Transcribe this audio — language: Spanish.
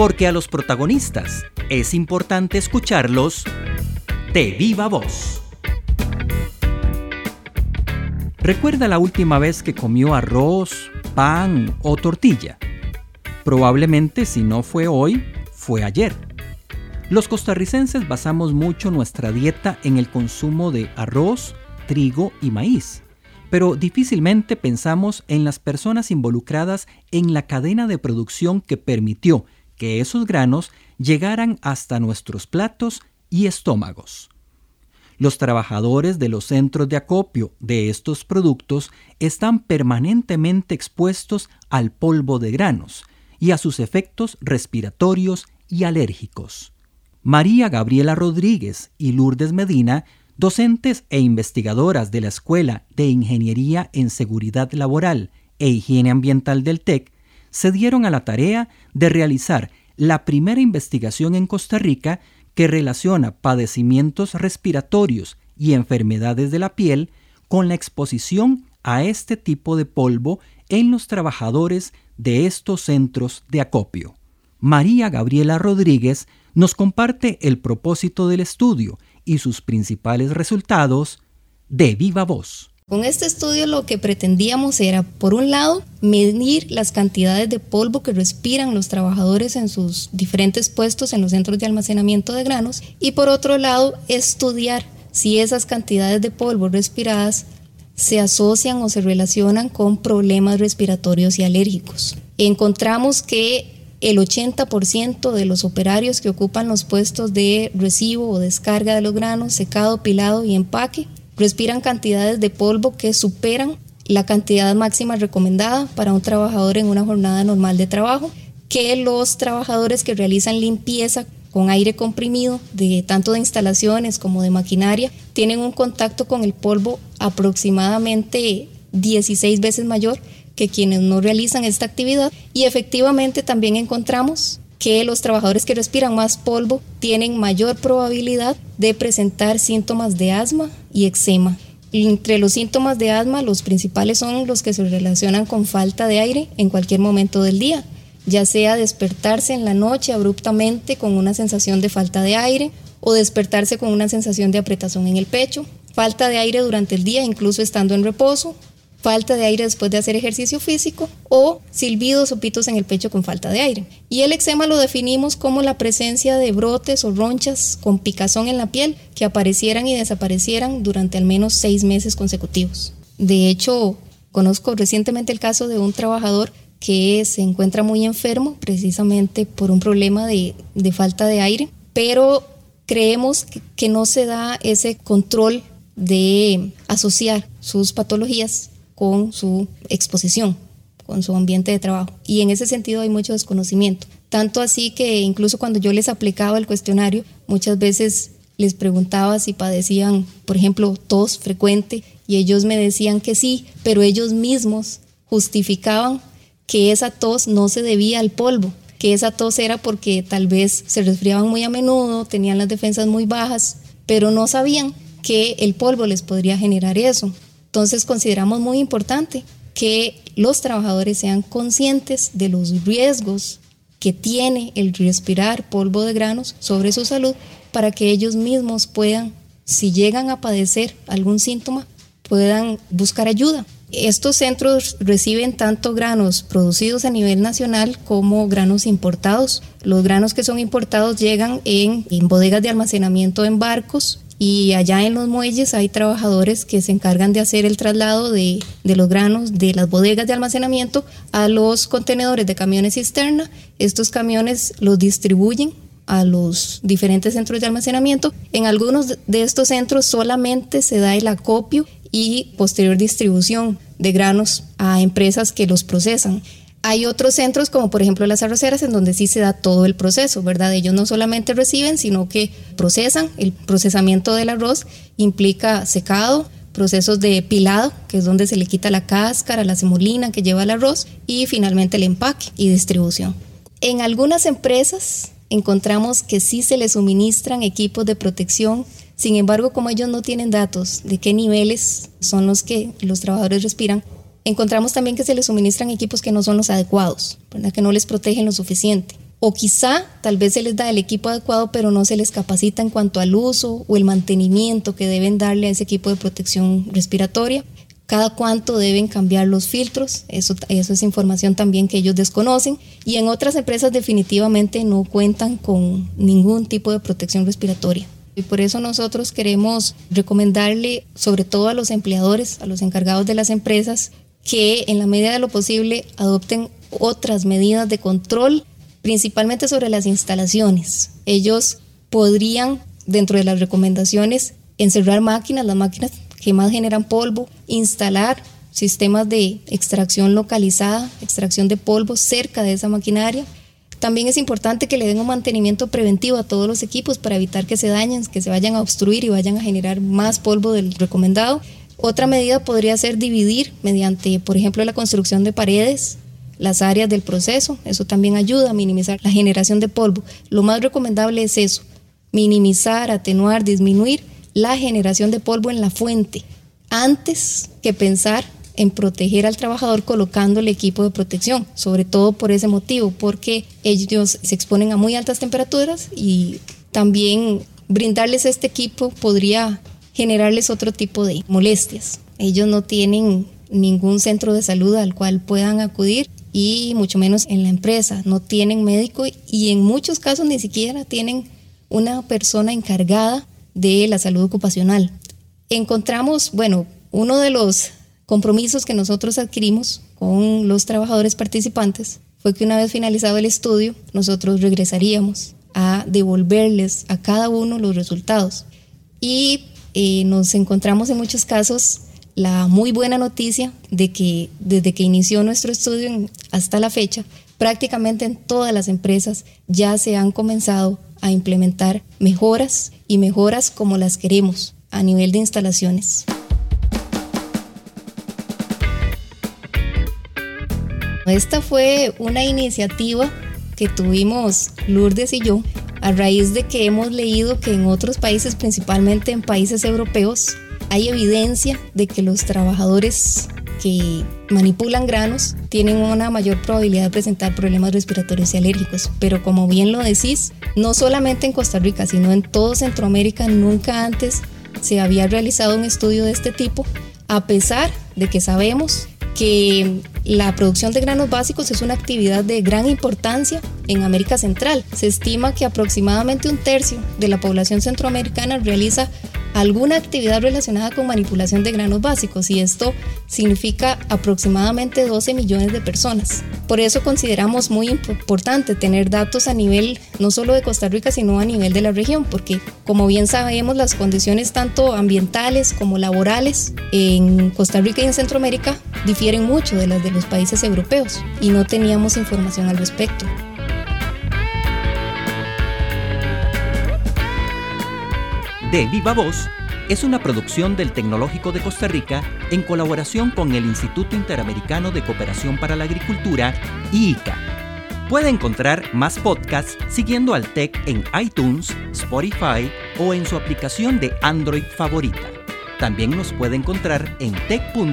porque a los protagonistas es importante escucharlos de viva voz. ¿Recuerda la última vez que comió arroz, pan o tortilla? Probablemente si no fue hoy, fue ayer. Los costarricenses basamos mucho nuestra dieta en el consumo de arroz, trigo y maíz, pero difícilmente pensamos en las personas involucradas en la cadena de producción que permitió que esos granos llegaran hasta nuestros platos y estómagos. Los trabajadores de los centros de acopio de estos productos están permanentemente expuestos al polvo de granos y a sus efectos respiratorios y alérgicos. María Gabriela Rodríguez y Lourdes Medina, docentes e investigadoras de la Escuela de Ingeniería en Seguridad Laboral e Higiene Ambiental del TEC, se dieron a la tarea de realizar la primera investigación en Costa Rica que relaciona padecimientos respiratorios y enfermedades de la piel con la exposición a este tipo de polvo en los trabajadores de estos centros de acopio. María Gabriela Rodríguez nos comparte el propósito del estudio y sus principales resultados de viva voz. Con este estudio lo que pretendíamos era, por un lado, medir las cantidades de polvo que respiran los trabajadores en sus diferentes puestos en los centros de almacenamiento de granos y por otro lado, estudiar si esas cantidades de polvo respiradas se asocian o se relacionan con problemas respiratorios y alérgicos. Encontramos que el 80% de los operarios que ocupan los puestos de recibo o descarga de los granos, secado, pilado y empaque respiran cantidades de polvo que superan la cantidad máxima recomendada para un trabajador en una jornada normal de trabajo, que los trabajadores que realizan limpieza con aire comprimido, de tanto de instalaciones como de maquinaria, tienen un contacto con el polvo aproximadamente 16 veces mayor que quienes no realizan esta actividad. Y efectivamente también encontramos que los trabajadores que respiran más polvo tienen mayor probabilidad de presentar síntomas de asma y eczema. Entre los síntomas de asma, los principales son los que se relacionan con falta de aire en cualquier momento del día, ya sea despertarse en la noche abruptamente con una sensación de falta de aire o despertarse con una sensación de apretazón en el pecho, falta de aire durante el día incluso estando en reposo falta de aire después de hacer ejercicio físico o silbidos o pitos en el pecho con falta de aire. Y el eczema lo definimos como la presencia de brotes o ronchas con picazón en la piel que aparecieran y desaparecieran durante al menos seis meses consecutivos. De hecho, conozco recientemente el caso de un trabajador que se encuentra muy enfermo precisamente por un problema de, falta de aire, pero creemos que no se da ese control de asociar sus patologías con su exposición, con su ambiente de trabajo. Y en ese sentido hay mucho desconocimiento. Tanto así que incluso cuando yo les aplicaba el cuestionario, muchas veces les preguntaba si padecían, por ejemplo, tos frecuente y ellos me decían que sí, pero ellos mismos justificaban que esa tos no se debía al polvo, que esa tos era porque tal vez se resfriaban muy a menudo, tenían las defensas muy bajas, pero no sabían que el polvo les podría generar eso. Entonces consideramos muy importante que los trabajadores sean conscientes de los riesgos que tiene el respirar polvo de granos sobre su salud para que ellos mismos puedan, si llegan a padecer algún síntoma, puedan buscar ayuda. Estos centros reciben tanto granos producidos a nivel nacional como granos importados. Los granos que son importados llegan en, en bodegas de almacenamiento en barcos y allá en los muelles hay trabajadores que se encargan de hacer el traslado de, los granos de las bodegas de almacenamiento a los contenedores de camiones cisterna. Estos camiones los distribuyen a los diferentes centros de almacenamiento. En algunos de estos centros solamente se da el acopio y posterior distribución de granos a empresas que los procesan. Hay otros centros, como por ejemplo las arroceras, en donde sí se da todo el proceso, ¿verdad? Ellos no solamente reciben, sino que procesan. El procesamiento del arroz implica secado, procesos de pilado, que es donde se le quita la cáscara, la semolina que lleva el arroz, y finalmente el empaque y distribución. En algunas empresas encontramos que sí se les suministran equipos de protección, sin embargo, como ellos no tienen datos de qué niveles son los que los trabajadores respiran, encontramos también que se les suministran equipos que no son los adecuados, que no les protegen lo suficiente. o quizá tal vez se les da el equipo adecuado, pero no se les capacita en cuanto al uso o el mantenimiento que deben darle a ese equipo de protección respiratoria. Cada cuánto deben cambiar los filtros, eso, eso es información también que ellos desconocen. Y en otras empresas definitivamente no cuentan con ningún tipo de protección respiratoria. Y por eso nosotros queremos recomendarle, sobre todo a los empleadores, a los encargados de las empresas, que en la medida de lo posible adopten otras medidas de control principalmente sobre las instalaciones. Ellos podrían, dentro de las recomendaciones, encerrar máquinas, las máquinas que más generan polvo, instalar sistemas de extracción localizada, extracción de polvo cerca de esa maquinaria. También es importante que le den un mantenimiento preventivo a todos los equipos para evitar que se dañen, que se vayan a obstruir y vayan a generar más polvo del recomendado. Otra medida podría ser dividir mediante, por ejemplo, la construcción de paredes las áreas del proceso. Eso también ayuda a minimizar la generación de polvo. Lo más recomendable es eso, minimizar, atenuar, disminuir la generación de polvo en la fuente antes que pensar en proteger al trabajador colocando el equipo de protección, sobre todo por ese motivo, porque ellos se exponen a muy altas temperaturas y también brindarles este equipo podría generarles otro tipo de molestias. Ellos no tienen ningún centro de salud al cual puedan acudir y mucho menos en la empresa. No tienen médico y en muchos casos ni siquiera tienen una persona encargada de la salud ocupacional. Encontramos, bueno, uno de los compromisos que nosotros adquirimos con los trabajadores participantes fue que una vez finalizado el estudio, nosotros regresaríamos a devolverles a cada uno los resultados. Y nos encontramos en muchos casos la muy buena noticia de que desde que inició nuestro estudio hasta la fecha, prácticamente en todas las empresas ya se han comenzado a implementar mejoras y mejoras como las queremos a nivel de instalaciones. Esta fue una iniciativa que tuvimos Lourdes y yo a raíz de que hemos leído que en otros países, principalmente en países europeos, hay evidencia de que los trabajadores que manipulan granos tienen una mayor probabilidad de presentar problemas respiratorios y alérgicos. Pero como bien lo decís, no solamente en Costa Rica, sino en todo Centroamérica, nunca antes se había realizado un estudio de este tipo, a pesar de que sabemos que la producción de granos básicos es una actividad de gran importancia en América Central. Se estima que aproximadamente un tercio de la población centroamericana realiza alguna actividad relacionada con manipulación de granos básicos y esto significa aproximadamente 12 millones de personas. Por eso consideramos muy importante tener datos a nivel no solo de Costa Rica, sino a nivel de la región, porque como bien sabemos las condiciones tanto ambientales como laborales en Costa Rica y en Centroamérica difieren mucho de las de los países europeos y no teníamos información al respecto. de Viva Voz es una producción del Tecnológico de Costa Rica en colaboración con el Instituto Interamericano de Cooperación para la Agricultura, IICA. Puede encontrar más podcasts siguiendo al TEC en iTunes, Spotify o en su aplicación de Android favorita. También nos puede encontrar en tech.ac.cr.